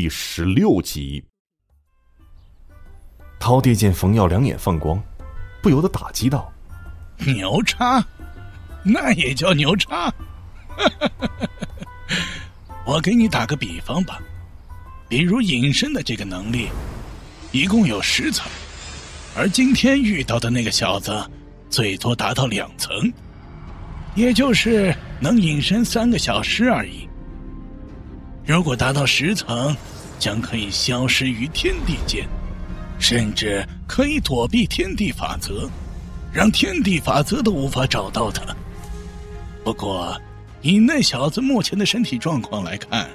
第十六集。饕餮见冯耀两眼放光，不由得打击道：“牛叉，那也叫牛叉！我给你打个比方吧，比如隐身的这个能力，一共有十层，而今天遇到的那个小子，最多达到两层，也就是能隐身三个小时而已。如果达到十层，将可以消失于天地间。”甚至可以躲避天地法则，让天地法则都无法找到他。不过，以那小子目前的身体状况来看，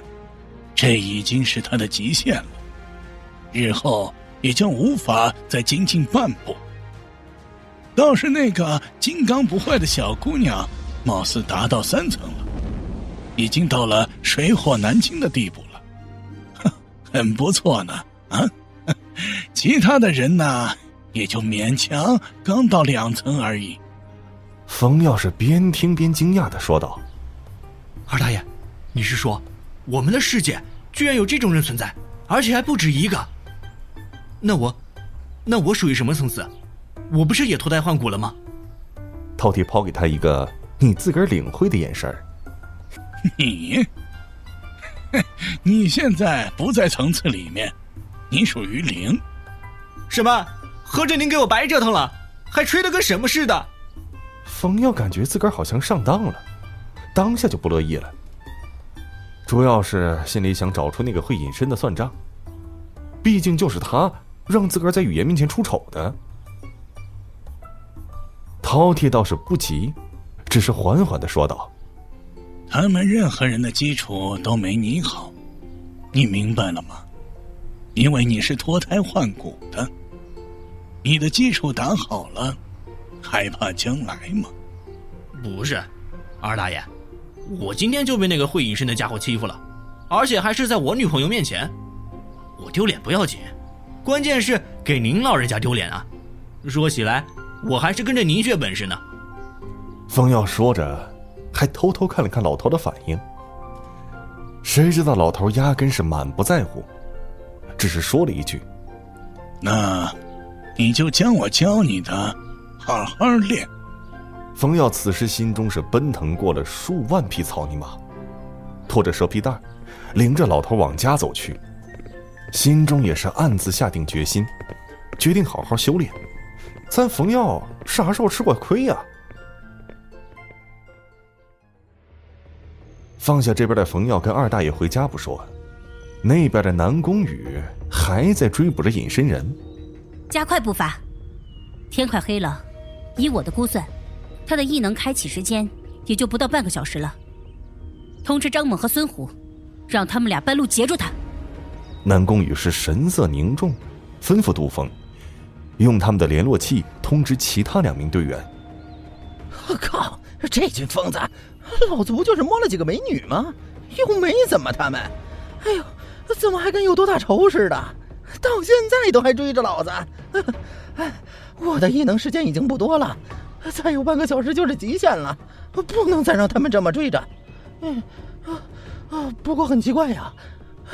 这已经是他的极限了。日后也将无法再精进半步。倒是那个金刚不坏的小姑娘，貌似达到三层了，已经到了水火难侵的地步了。哼，很不错呢，啊。其他的人呢，也就勉强刚到两层而已。冯耀是边听边惊讶的说道：“二大爷，你是说，我们的世界居然有这种人存在，而且还不止一个？那我，那我属于什么层次？我不是也脱胎换骨了吗？”饕餮抛给他一个你自个儿领会的眼神 你，你现在不在层次里面。你属于零，什么？合着您给我白折腾了，还吹得跟什么似的？冯耀感觉自个儿好像上当了，当下就不乐意了。主要是心里想找出那个会隐身的算账，毕竟就是他让自个儿在语言面前出丑的。饕餮倒是不急，只是缓缓的说道：“他们任何人的基础都没你好，你明白了吗？”因为你是脱胎换骨的，你的基础打好了，还怕将来吗？不是，二大爷，我今天就被那个会隐身的家伙欺负了，而且还是在我女朋友面前，我丢脸不要紧，关键是给您老人家丢脸啊！说起来，我还是跟着您学本事呢。风耀说着，还偷偷看了看老头的反应，谁知道老头压根是满不在乎。只是说了一句：“那，你就将我教你的，好好练。”冯耀此时心中是奔腾过了数万匹草泥马，拖着蛇皮袋，领着老头往家走去，心中也是暗自下定决心，决定好好修炼。咱冯耀啥时候吃过亏呀？放下这边的冯耀，跟二大爷回家不说。那边的南宫羽还在追捕着隐身人，加快步伐。天快黑了，以我的估算，他的异能开启时间也就不到半个小时了。通知张猛和孙虎，让他们俩半路截住他。南宫羽是神色凝重，吩咐杜峰，用他们的联络器通知其他两名队员。我靠，这群疯子，老子不就是摸了几个美女吗？又没怎么他们。哎呦！怎么还跟有多大仇似的？到现在都还追着老子！哎，我的异能时间已经不多了，再有半个小时就是极限了，不能再让他们这么追着。嗯，啊啊！不过很奇怪呀，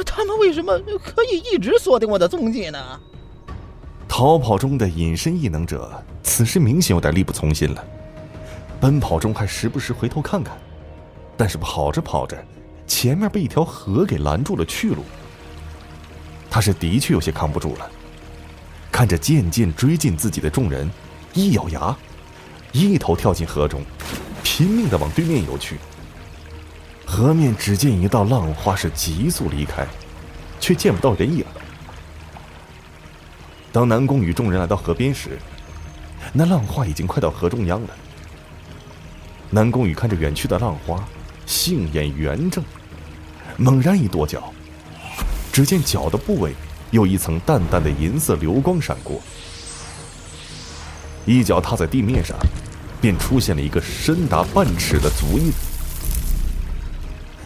他们为什么可以一直锁定我的踪迹呢？逃跑中的隐身异能者此时明显有点力不从心了，奔跑中还时不时回头看看，但是跑着跑着，前面被一条河给拦住了去路。他是的确有些扛不住了，看着渐渐追近自己的众人，一咬牙，一头跳进河中，拼命的往对面游去。河面只见一道浪花是急速离开，却见不到人影。当南宫与众人来到河边时，那浪花已经快到河中央了。南宫羽看着远去的浪花，杏眼圆睁，猛然一跺脚。只见脚的部位有一层淡淡的银色流光闪过，一脚踏在地面上，便出现了一个深达半尺的足印。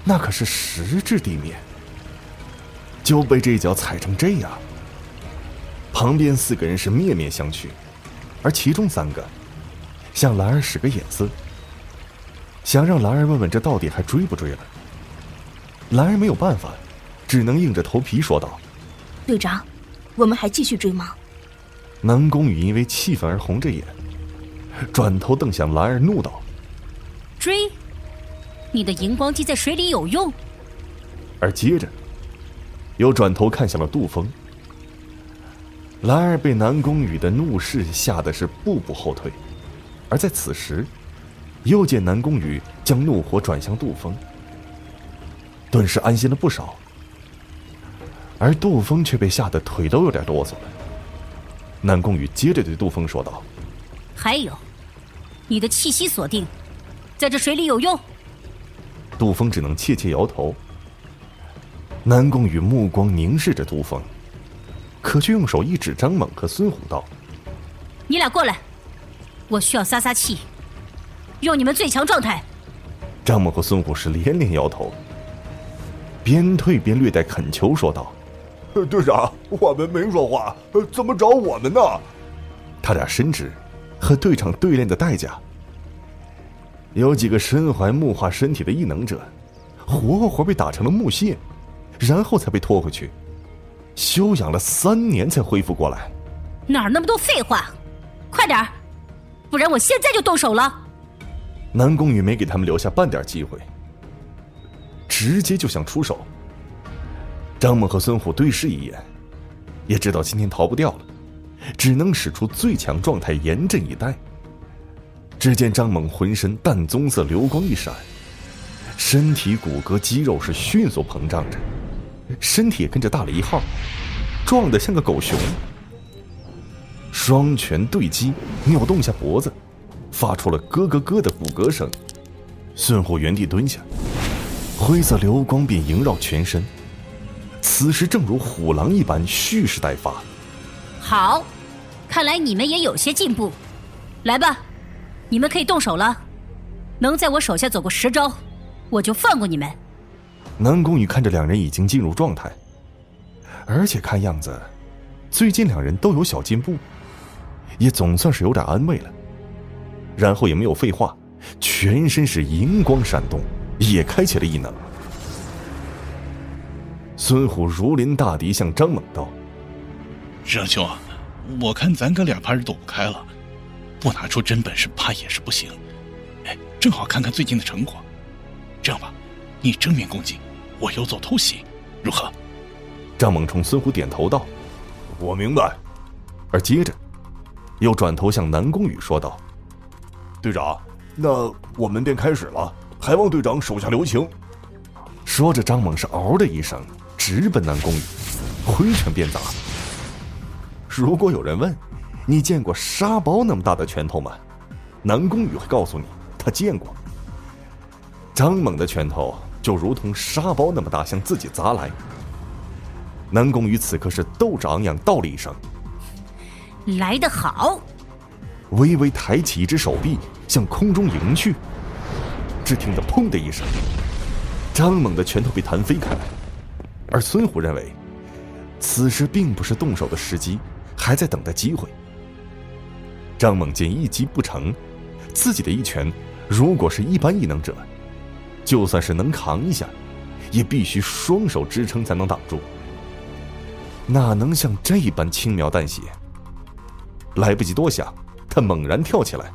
那可是实质地面，就被这一脚踩成这样。旁边四个人是面面相觑，而其中三个向兰儿使个眼色，想让兰儿问问这到底还追不追了。兰儿没有办法。只能硬着头皮说道：“队长，我们还继续追吗？”南宫羽因为气愤而红着眼，转头瞪向兰儿，怒道：“追？你的荧光剂在水里有用？”而接着，又转头看向了杜峰。兰儿被南宫羽的怒视吓得是步步后退，而在此时，又见南宫羽将怒火转向杜峰，顿时安心了不少。而杜峰却被吓得腿都有点哆嗦了。南宫羽接着对杜峰说道：“还有，你的气息锁定，在这水里有用？”杜峰只能怯怯摇头。南宫羽目光凝视着杜峰，可却用手一指张猛和孙虎道：“你俩过来，我需要撒撒气，用你们最强状态。”张猛和孙虎是连连摇头，边退边略带恳求说道：“队长，我们没说话，怎么找我们呢？”他俩深知和队长对练的代价，有几个身怀木化身体的异能者，活活被打成了木屑。然后才被拖回去，休养了三年才恢复过来。哪儿那么多废话？快点儿，不然我现在就动手了。南宫羽没给他们留下半点机会，直接就想出手。张猛和孙虎对视一眼，也知道今天逃不掉了，只能使出最强状态严阵以待。只见张猛浑身淡棕色流光一闪，身体骨骼肌肉是迅速膨胀着。身体也跟着大了一号，壮得像个狗熊。双拳对击，扭动一下脖子，发出了咯咯咯的骨骼声。孙虎原地蹲下，灰色流光便萦绕全身。此时正如虎狼一般蓄势待发。好，看来你们也有些进步。来吧，你们可以动手了。能在我手下走过十招，我就放过你们。南宫羽看着两人已经进入状态，而且看样子，最近两人都有小进步，也总算是有点安慰了。然后也没有废话，全身是银光闪动，也开启了异能。孙虎如临大敌，向张猛道：“师兄，我看咱哥俩怕是躲不开了，不拿出真本事，怕也是不行。哎，正好看看最近的成果。这样吧。”你正面攻击，我游走偷袭，如何？张猛冲孙虎点头道：“我明白。”而接着，又转头向南宫羽说道：“队长，那我们便开始了，还望队长手下留情。”说着，张猛是嗷的一声，直奔南宫羽，挥拳便砸。如果有人问：“你见过沙包那么大的拳头吗？”南宫羽会告诉你：“他见过。”张猛的拳头。就如同沙包那么大，向自己砸来。南宫羽此刻是斗志昂扬，道了一声：“来得好！”微微抬起一只手臂，向空中迎去。只听得“砰”的一声，张猛的拳头被弹飞开来。而孙虎认为，此时并不是动手的时机，还在等待机会。张猛见一击不成，自己的一拳，如果是一般异能者。就算是能扛一下，也必须双手支撑才能挡住。哪能像这般轻描淡写？来不及多想，他猛然跳起来，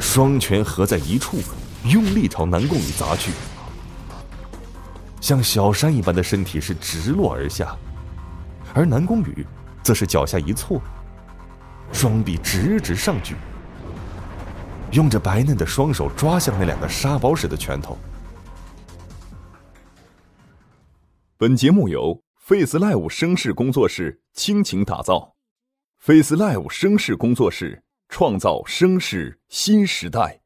双拳合在一处，用力朝南宫羽砸去。像小山一般的身体是直落而下，而南宫羽则是脚下一错，双臂直直上举。用着白嫩的双手抓向那两个沙包似的拳头。本节目由 Face Live 声势工作室倾情打造，Face Live 声势工作室创造声势新时代。